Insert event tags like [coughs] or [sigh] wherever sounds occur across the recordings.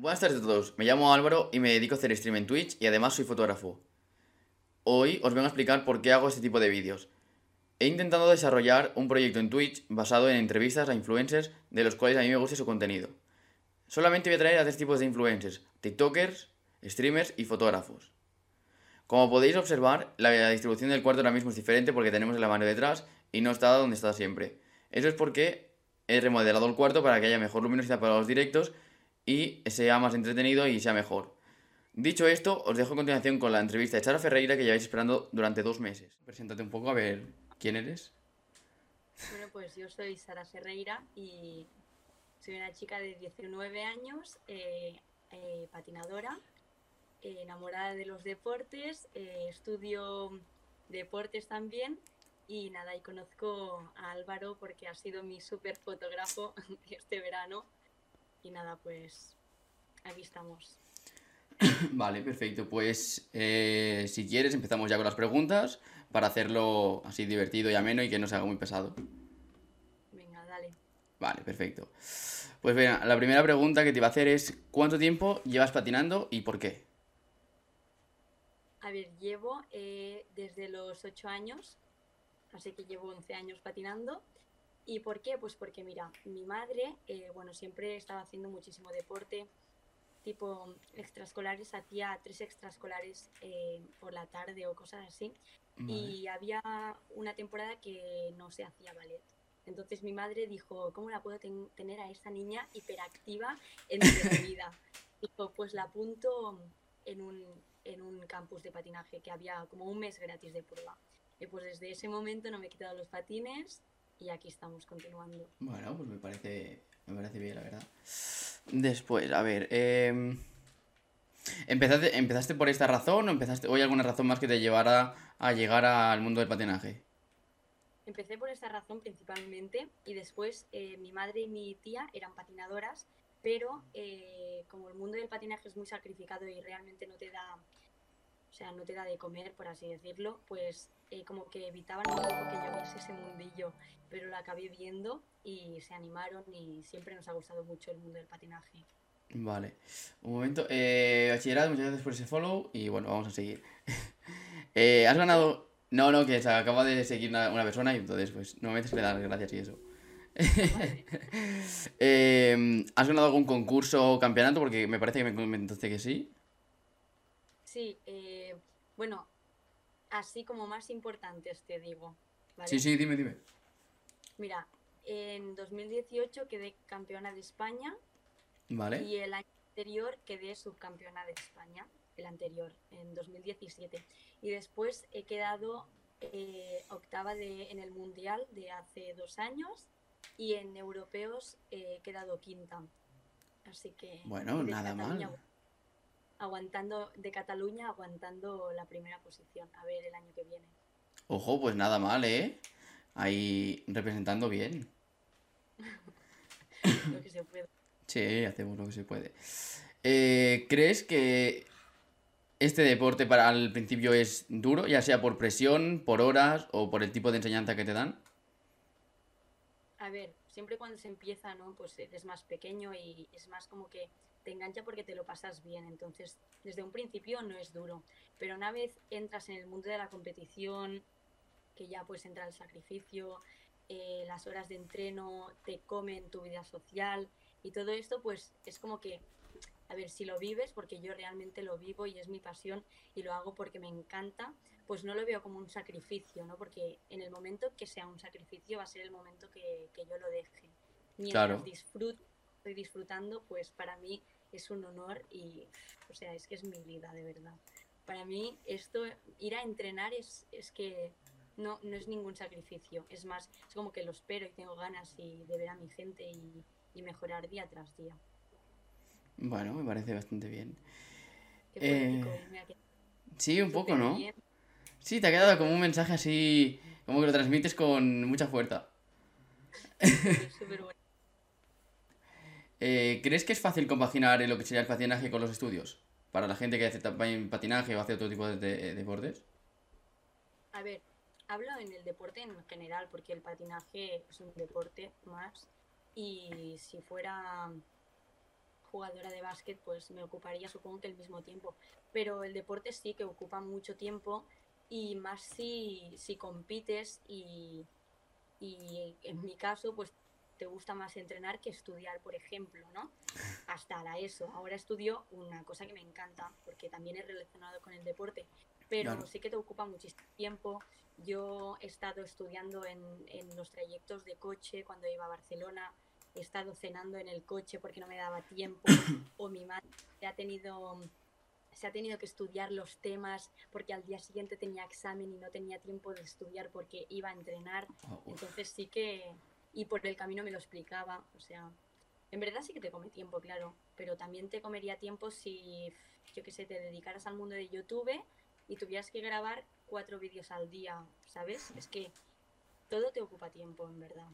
Buenas tardes a todos, me llamo Álvaro y me dedico a hacer stream en Twitch y además soy fotógrafo. Hoy os vengo a explicar por qué hago este tipo de vídeos. He intentado desarrollar un proyecto en Twitch basado en entrevistas a influencers de los cuales a mí me gusta su contenido. Solamente voy a traer a tres tipos de influencers, TikTokers, streamers y fotógrafos. Como podéis observar, la distribución del cuarto ahora mismo es diferente porque tenemos la mano detrás y no está donde está siempre. Eso es porque he remodelado el cuarto para que haya mejor luminosidad para los directos y sea más entretenido y sea mejor. Dicho esto, os dejo a continuación con la entrevista de Chara Ferreira que lleváis esperando durante dos meses. Preséntate un poco a ver quién eres. Bueno, pues yo soy Sara Ferreira y soy una chica de 19 años, eh, eh, patinadora, eh, enamorada de los deportes, estudio deportes también y nada, y conozco a Álvaro porque ha sido mi súper fotógrafo [laughs] este verano y nada, pues aquí estamos. [coughs] Vale, perfecto. Pues eh, si quieres empezamos ya con las preguntas para hacerlo así divertido y ameno y que no se haga muy pesado. Venga, dale. Vale, perfecto. Pues venga, la primera pregunta que te iba a hacer es ¿cuánto tiempo llevas patinando y por qué? A ver, llevo eh, desde los 8 años, así que llevo 11 años patinando ¿Y por qué? Pues porque, mira, mi madre, eh, bueno, siempre estaba haciendo muchísimo deporte, tipo extraescolares, hacía tres extraescolares eh, por la tarde o cosas así. Y había una temporada que no se hacía ballet. Entonces mi madre dijo, ¿cómo la puedo tener a esta niña hiperactiva en mi [laughs] vida? dijo, pues la apunto en un, en un campus de patinaje que había como un mes gratis de prueba. Y pues desde ese momento no me he quitado los patines y aquí estamos continuando. Bueno, pues me parece, me parece bien, la verdad. Después, a ver, eh, ¿empezaste, ¿empezaste por esta razón o empezaste, o hay alguna razón más que te llevara a llegar al mundo del patinaje? Empecé por esta razón principalmente y después eh, mi madre y mi tía eran patinadoras, pero eh, como el mundo del patinaje es muy sacrificado y realmente no te da o sea, no te da de comer, por así decirlo, pues eh, como que evitaban un poco que yo viese ese mundillo, pero lo acabé viendo y se animaron y siempre nos ha gustado mucho el mundo del patinaje. Vale, un momento. Eh, bachillerato, muchas gracias por ese follow y bueno, vamos a seguir. [laughs] eh, has ganado... No, no, que se acaba de seguir una, una persona y entonces pues no me le dar gracias y eso. [laughs] eh, ¿Has ganado algún concurso o campeonato? Porque me parece que me comentaste que sí. Sí, eh, bueno, así como más importantes te digo. Sí, sí, dime, dime. Mira, en 2018 quedé campeona de España. Vale. Y el año anterior quedé subcampeona de España, el anterior, en 2017. Y después he quedado eh, octava de, en el Mundial de hace dos años y en europeos he quedado quinta. Así que... Bueno, nada mal aguantando de Cataluña, aguantando la primera posición. A ver el año que viene. Ojo, pues nada mal, ¿eh? Ahí representando bien. [laughs] lo que se puede. Sí, hacemos lo que se puede. Eh, ¿Crees que este deporte para al principio es duro, ya sea por presión, por horas o por el tipo de enseñanza que te dan? A ver, siempre cuando se empieza, ¿no? Pues eres más pequeño y es más como que te engancha porque te lo pasas bien. Entonces, desde un principio no es duro. Pero una vez entras en el mundo de la competición, que ya pues entra el sacrificio, eh, las horas de entreno, te comen tu vida social y todo esto, pues es como que, a ver, si lo vives, porque yo realmente lo vivo y es mi pasión y lo hago porque me encanta, pues no lo veo como un sacrificio, ¿no? Porque en el momento que sea un sacrificio va a ser el momento que, yo lo deje. Mientras disfruto estoy disfrutando, pues para mí es un honor y, o sea, es que es mi vida, de verdad. Para mí esto, ir a entrenar es, es que no, no es ningún sacrificio, es más, es como que lo espero y tengo ganas y de ver a mi gente y, mejorar día tras día. Bueno, me parece bastante bien. Eh, sí, un poco, ¿no? Sí, te ha quedado como un mensaje así, como que lo transmites con mucha fuerza. Súper bueno. Eh, ¿Crees que es fácil compaginar lo que sería el patinaje con los estudios? Para la gente que hace patinaje o hace otro tipo de, deportes. A ver, hablo en el deporte en general, porque el patinaje es un deporte más. Y si fuera jugadora de básquet, pues me ocuparía supongo que el mismo tiempo. Pero el deporte sí que ocupa mucho tiempo y más si, si compites y, y en mi caso, pues te gusta más entrenar que estudiar, por ejemplo, ¿no? Hasta la ESO. Ahora estudio una cosa que me encanta, porque también es relacionado con el deporte, pero Claro. sí que te ocupa muchísimo tiempo. Yo he estado estudiando en, en los trayectos de coche cuando iba a Barcelona, he estado cenando en el coche porque no me daba tiempo, [coughs] o mi madre ha tenido se ha tenido que estudiar los temas porque al día siguiente tenía examen y no tenía tiempo de estudiar porque iba a entrenar. Uf. Entonces sí que... Y por el camino me lo explicaba. O sea, en verdad sí que te come tiempo, claro. Pero también te comería tiempo si, yo qué sé, te dedicaras al mundo de YouTube y tuvieras que grabar cuatro vídeos al día, ¿sabes? Es que todo te ocupa tiempo, en verdad.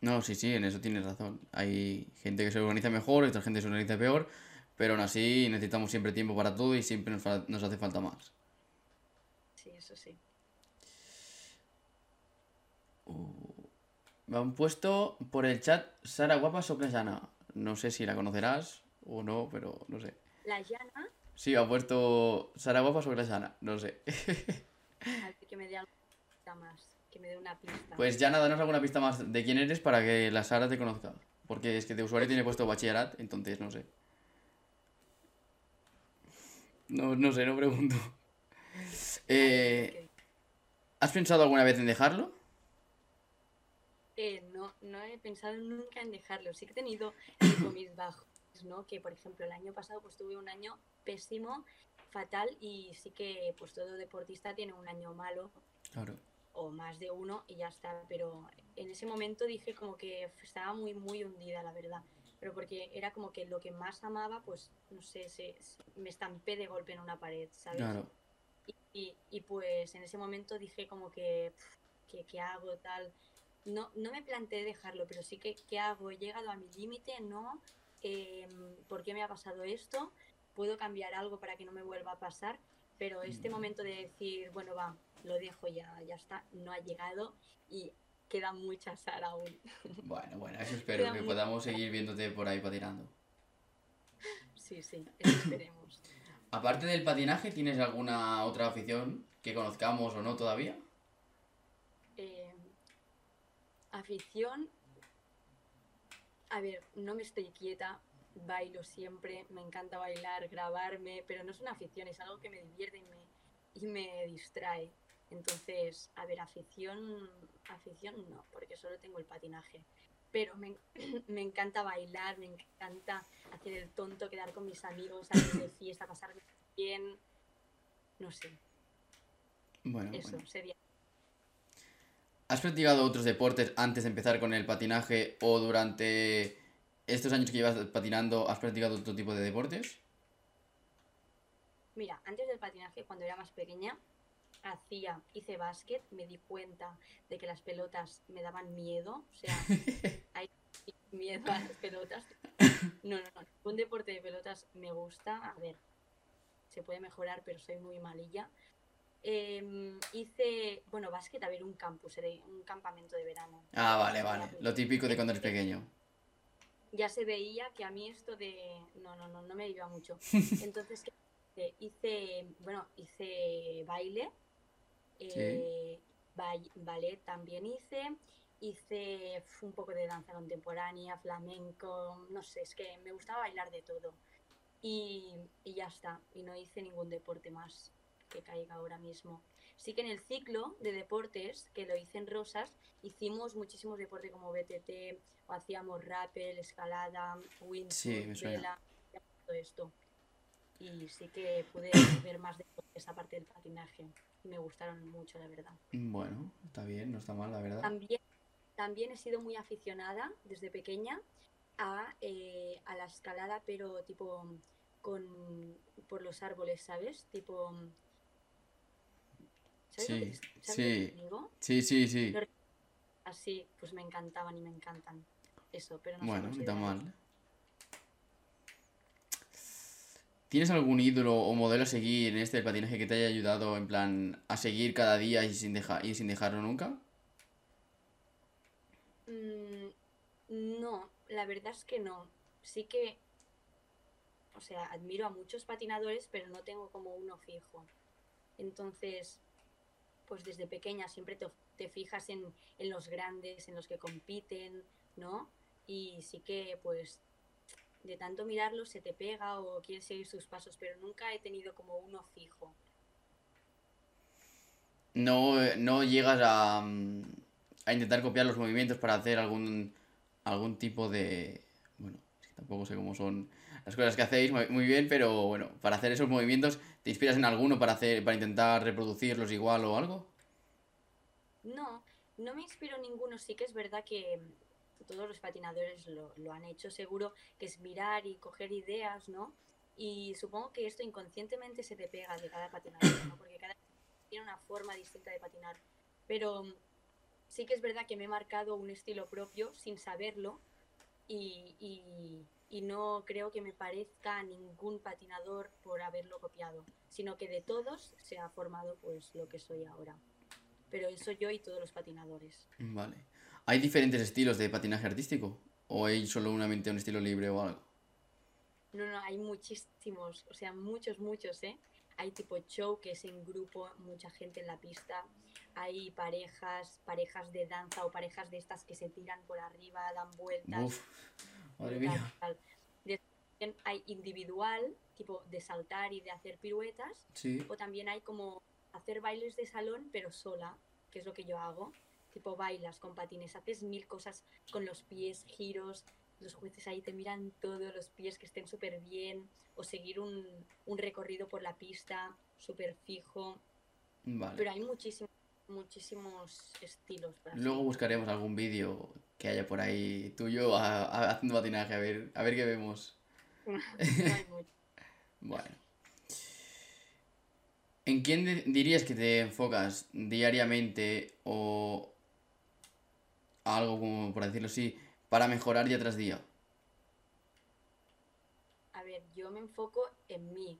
No, sí, sí, en eso tienes razón. Hay gente que se organiza mejor, otra gente se organiza peor, pero aún así necesitamos siempre tiempo para todo y siempre nos, fa- nos hace falta más. Sí, eso sí. Me han puesto por el chat Sara Guapa Soclasana. No sé si la conocerás o no, pero no sé. La llana, Sí, me ha puesto Sara Guapa Soclasana, no sé. [laughs] a ver que me dé alguna pista más, que me dé una pista. Pues ya nada, danos alguna pista más de quién eres para que la Sara te conozca. Porque es que de usuario tiene puesto bachillerat, entonces no sé. No, no sé, no pregunto. Eh, ¿has pensado alguna vez en dejarlo? Eh, no, no he pensado nunca en dejarlo. Sí que he tenido tipo, mis bajos, ¿no? Que por ejemplo el año pasado pues tuve un año pésimo, fatal y sí que pues todo deportista tiene un año malo Claro. o más de uno y ya está. Pero en ese momento dije como que estaba muy muy hundida, la verdad. Pero porque era como que lo que más amaba, pues no sé, se, se- me estampé de golpe en una pared, ¿sabes? Claro. Y, y- y, pues en ese momento dije como que, ¿qué, qué hago tal? No, no me planteé dejarlo, pero sí que, ¿qué hago? He llegado a mi límite, ¿no? Em, ¿Por qué me ha pasado esto? ¿Puedo cambiar algo para que no me vuelva a pasar? Pero este Mm. momento de decir, bueno, va, lo dejo ya, ya está, no ha llegado y queda mucha Sara aún. [laughs] Bueno, bueno, eso espero, Queda que podamos seguir viéndote por ahí patinando. Sí, sí, eso esperemos. Aparte del patinaje, ¿tienes alguna otra afición que conozcamos o no todavía? Eh, afición. A ver, no me estoy quieta, bailo siempre, me encanta bailar, grabarme, pero no es una afición, es algo que me divierte y me, y me distrae. Entonces, a ver, afición, afición no, porque solo tengo el patinaje. Pero me, [clears throat] me encanta bailar, me encanta hacer el tonto, quedar con mis amigos, salir de fiesta, pasarme bien. No sé, Bueno, eso bueno. sería. ¿Has practicado otros deportes antes de empezar con el patinaje o durante estos años que llevas patinando has practicado otro tipo de deportes? Mira, antes del patinaje, cuando era más pequeña, hacía, hice básquet, me di cuenta de que las pelotas me daban miedo, o sea, [laughs] hay miedo a las pelotas. No, no, no, un deporte de pelotas me gusta, a ver, se puede mejorar, pero soy muy malilla. Em, hice, bueno, básquet, a ver, un campus, un campamento de verano. Ah, vale, vale. Lo típico de cuando eres pequeño. ya se veía que a mí esto de no no no no me iba mucho [laughs] entonces ¿qué hice? hice bueno hice baile eh, ba- ballet también hice hice un poco de danza contemporánea flamenco no sé es que me gustaba bailar de todo y, y ya está y no hice ningún deporte más que caiga ahora mismo sí que en el ciclo de deportes que lo hice en Rosas hicimos muchísimos deportes como BTT o hacíamos rappel, escalada, windsurf, Sí, vela, todo esto. Y sí que pude [coughs] ver más de esa parte del patinaje. Me gustaron mucho, la verdad. Bueno, está bien, no está mal, la verdad. También, también he sido muy aficionada desde pequeña a, eh, a la escalada, pero tipo con por los árboles, ¿sabes? Tipo. ¿Sabes lo que- Sí, lo sí. que digo? Sí, sí, sí. Así, pues me encantaban y me encantan. Eso, pero no Bueno, llama. mal. ¿Tienes algún ídolo o modelo a seguir en este del patinaje que te haya ayudado en plan a seguir cada día y sin dejar y sin dejarlo nunca? Mm, no, la verdad es que no. sí que, o sea, admiro a muchos patinadores, pero no tengo como uno fijo. Entonces, pues desde pequeña siempre te, te fijas en, en los grandes, en los que compiten, ¿no? Y sí que pues de tanto mirarlo se te pega o quieres seguir sus pasos, pero nunca he tenido como uno fijo. No, eh, no llegas a, mm, a intentar copiar los movimientos para hacer algún, algún tipo de... Bueno, tampoco sé cómo son las cosas que hacéis muy bien, pero bueno, para hacer esos movimientos, ¿te inspiras en alguno para hacer, para intentar reproducirlos igual o algo? No, no me inspiro en ninguno. Sí que es verdad que todos los patinadores lo, lo han hecho seguro, que es mirar y coger ideas, ¿no? Y supongo que esto inconscientemente se te pega de cada patinador, ¿no? Porque cada tiene una forma distinta de patinar. Pero sí que es verdad que me he marcado un estilo propio sin saberlo y, y- y no creo que me parezca a ningún patinador por haberlo copiado, sino que de todos se ha formado pues lo que soy ahora. Pero eso yo y todos los patinadores. Vale. ¿Hay diferentes estilos de patinaje artístico? ¿O hay solo únicamente un estilo libre o algo? No, no, hay muchísimos, o sea, muchos, muchos, ¿eh? Hay tipo show, que es en grupo, mucha gente en la pista. Hay parejas, parejas de danza o parejas de estas que se tiran por arriba, dan vueltas. Uf, madre mía. también hay individual, tipo de saltar y de hacer piruetas. Sí. O también hay como hacer bailes de salón, pero sola, que es lo que yo hago. Tipo bailas con patines, haces mil cosas con los pies, giros. Los jueces ahí te miran todos los pies que estén súper bien. O seguir un, un recorrido por la pista súper fijo. Vale. Pero hay muchísimos, muchísimos estilos. Luego buscaremos algún vídeo que haya por ahí tuyo a- a- haciendo patinaje, a ver, a ver qué vemos. [laughs] Bueno. ¿En quién di- dirías que te enfocas diariamente o algo como, por decirlo así, para mejorar día tras día? A ver, yo me enfoco en mí.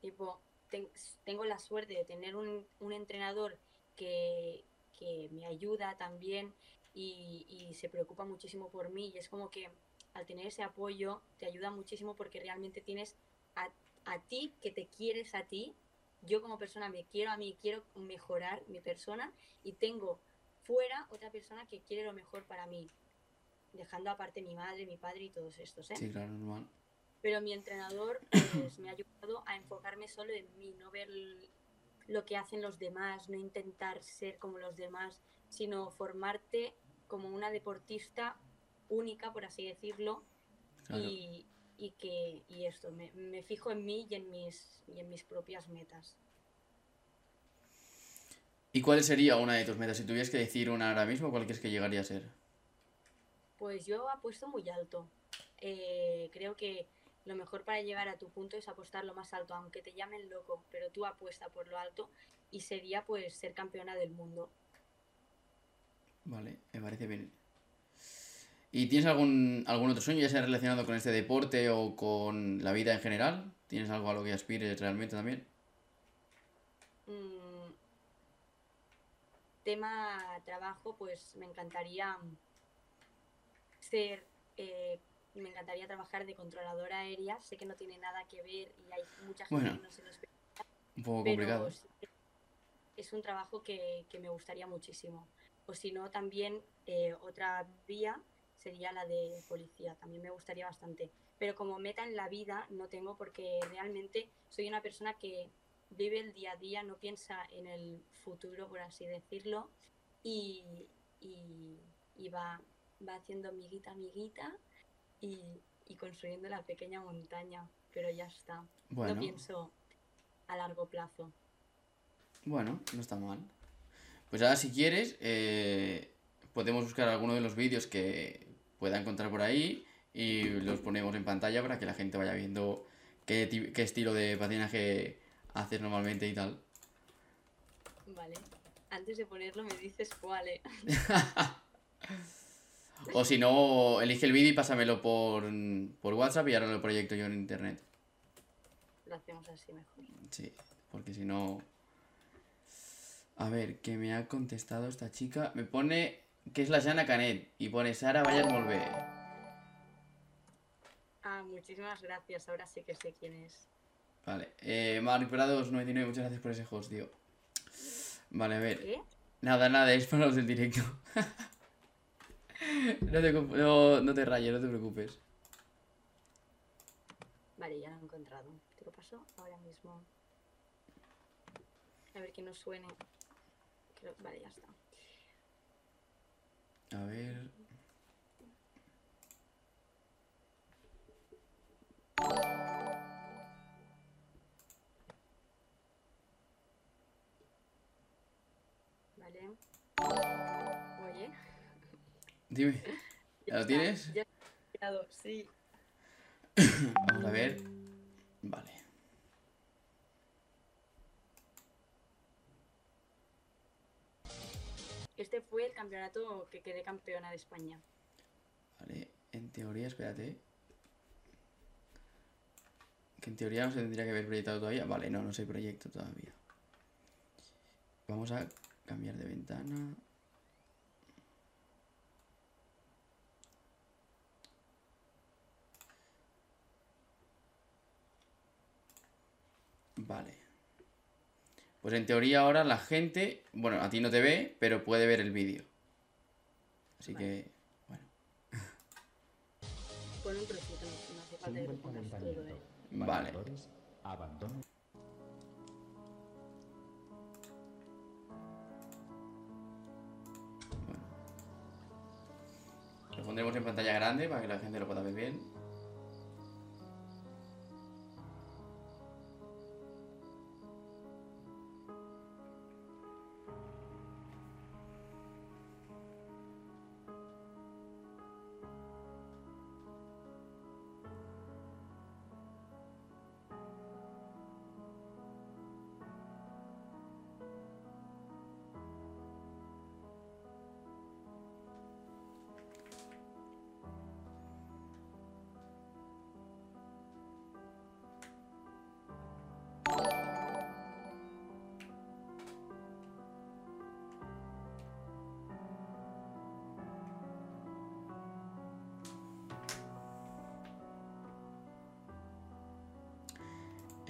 Tipo, ten- tengo la suerte de tener un, un entrenador que, que me ayuda también y, y se preocupa muchísimo por mí. Y es como que al tener ese apoyo te ayuda muchísimo porque realmente tienes a, a ti que te quieres a ti. Yo como persona me quiero a mí, quiero mejorar mi persona y tengo fuera otra persona que quiere lo mejor para mí. Dejando aparte mi madre, mi padre y todos estos, ¿eh? Sí, claro, normal. pero mi entrenador pues, me ha ayudado a enfocarme solo en mí, no ver lo que hacen los demás, no intentar ser como los demás, sino formarte como una deportista única, por así decirlo, Claro. y, y que y esto, me, me fijo en mí y en mis, y en mis propias metas. ¿Y cuál sería una de tus metas? Si tuvieras que decir una ahora mismo, ¿cuál crees que llegaría a ser? Pues yo apuesto muy alto. Eh, creo que lo mejor para llegar a tu punto es apostar lo más alto, aunque te llamen loco, pero tú apuesta por lo alto y sería pues ser campeona del mundo. Vale, me parece bien. ¿Y tienes algún, algún otro sueño, ya sea relacionado con este deporte o con la vida en general? ¿Tienes algo a lo que aspires realmente también? Mm, tema trabajo, pues me encantaría ser, eh, me encantaría trabajar de controladora aérea. Sé que no tiene nada que ver y hay mucha gente Bueno. que no se lo espera, Un poco pero complicado. es un trabajo que, que me gustaría muchísimo. O si no, también eh, otra vía sería la de policía. También me gustaría bastante. Pero como meta en la vida no tengo porque realmente soy una persona que vive el día a día, no piensa en el futuro, por así decirlo, y, y, y va, va haciendo miguita, miguita y, y construyendo la pequeña montaña. Pero ya está. Bueno, No pienso a largo plazo. bueno, no está mal. Pues ahora si quieres, eh, podemos buscar alguno de los vídeos que pueda encontrar por ahí y los ponemos en pantalla para que la gente vaya viendo qué estilo de patinaje haces normalmente y tal. Vale. Antes de ponerlo me dices cuál, ¿eh? [laughs] O si no, elige el vídeo y pásamelo por, por WhatsApp y ahora lo proyecto yo en internet. Lo hacemos así mejor. Sí, porque si no... A ver, que me ha contestado esta chica. Me pone que es la Jana Canet y pone Sara vaya volver. Ah, muchísimas gracias. Ahora sí que sé quién es. Vale. Eh, Prado99, muchas gracias por ese host, tío. Vale, a ver. ¿Qué? Nada, nada, es para los del directo. [laughs] no, te, no, no te rayes, no te preocupes. Vale, ya lo he encontrado. Te lo paso ahora mismo. A ver que no suene. Creo- Vale, ya está. A ver. Dime. ¿Ya lo tienes? Ya he creado, sí. [coughs] Vamos a ver. Vale. Este fue el campeonato que quedé campeona de España. Vale. En teoría, espérate. Que en teoría no se tendría que haber proyectado todavía. Vale, no, no se proyecto todavía. Vamos a cambiar de ventana. Vale. Pues en teoría ahora la gente, bueno, a ti no te ve, pero puede ver el vídeo. Así Vale. que, bueno, Pon un trocito, no, no hace falta que Sigue lo el pongas todo, calentamiento. eh. Vale. Abandono. bueno. Lo pondremos en pantalla grande para que la gente lo pueda ver bien.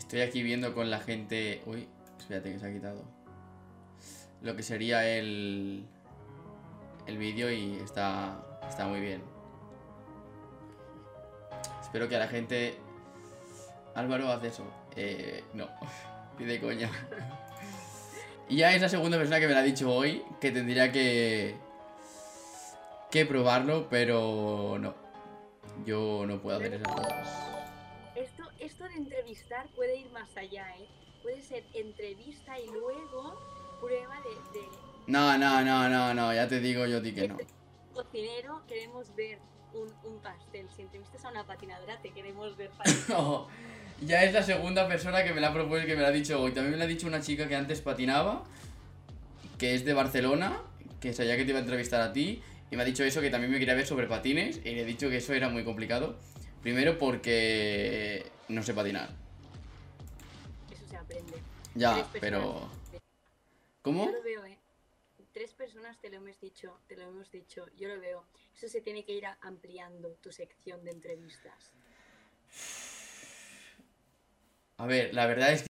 Estoy aquí viendo con la gente. Uy, espérate que se ha quitado. Lo que sería el. El vídeo y está. Está muy bien. Espero que a la gente. Álvaro hace eso. Eh, no, [laughs] pide coña. Y ya es la segunda persona que me lo ha dicho hoy que tendría que. que probarlo, pero no. Yo no puedo hacer esas cosas. Entrevistar puede ir más allá, ¿eh? Puede ser entrevista y luego prueba de, de No, no, no, no, no, ya te digo yo a ti que no. cocinero. Queremos ver un, un pastel. Si entrevistas a una patinadora, te queremos ver. [laughs] No, ya es la segunda persona que me la ha propuesto y que me la ha dicho hoy. También me la ha dicho una chica que antes patinaba, que es de Barcelona, que sabía que te iba a entrevistar a ti, y me ha dicho eso, que también me quería ver sobre patines, y le he dicho que eso era muy complicado. Primero porque no sé patinar. Eso se aprende. Ya, pero... personas. ¿Cómo? Yo lo veo, ¿eh? Tres personas te lo hemos dicho, te lo hemos dicho. Yo lo veo. Eso se tiene que ir ampliando tu sección de entrevistas. A ver, la verdad es que...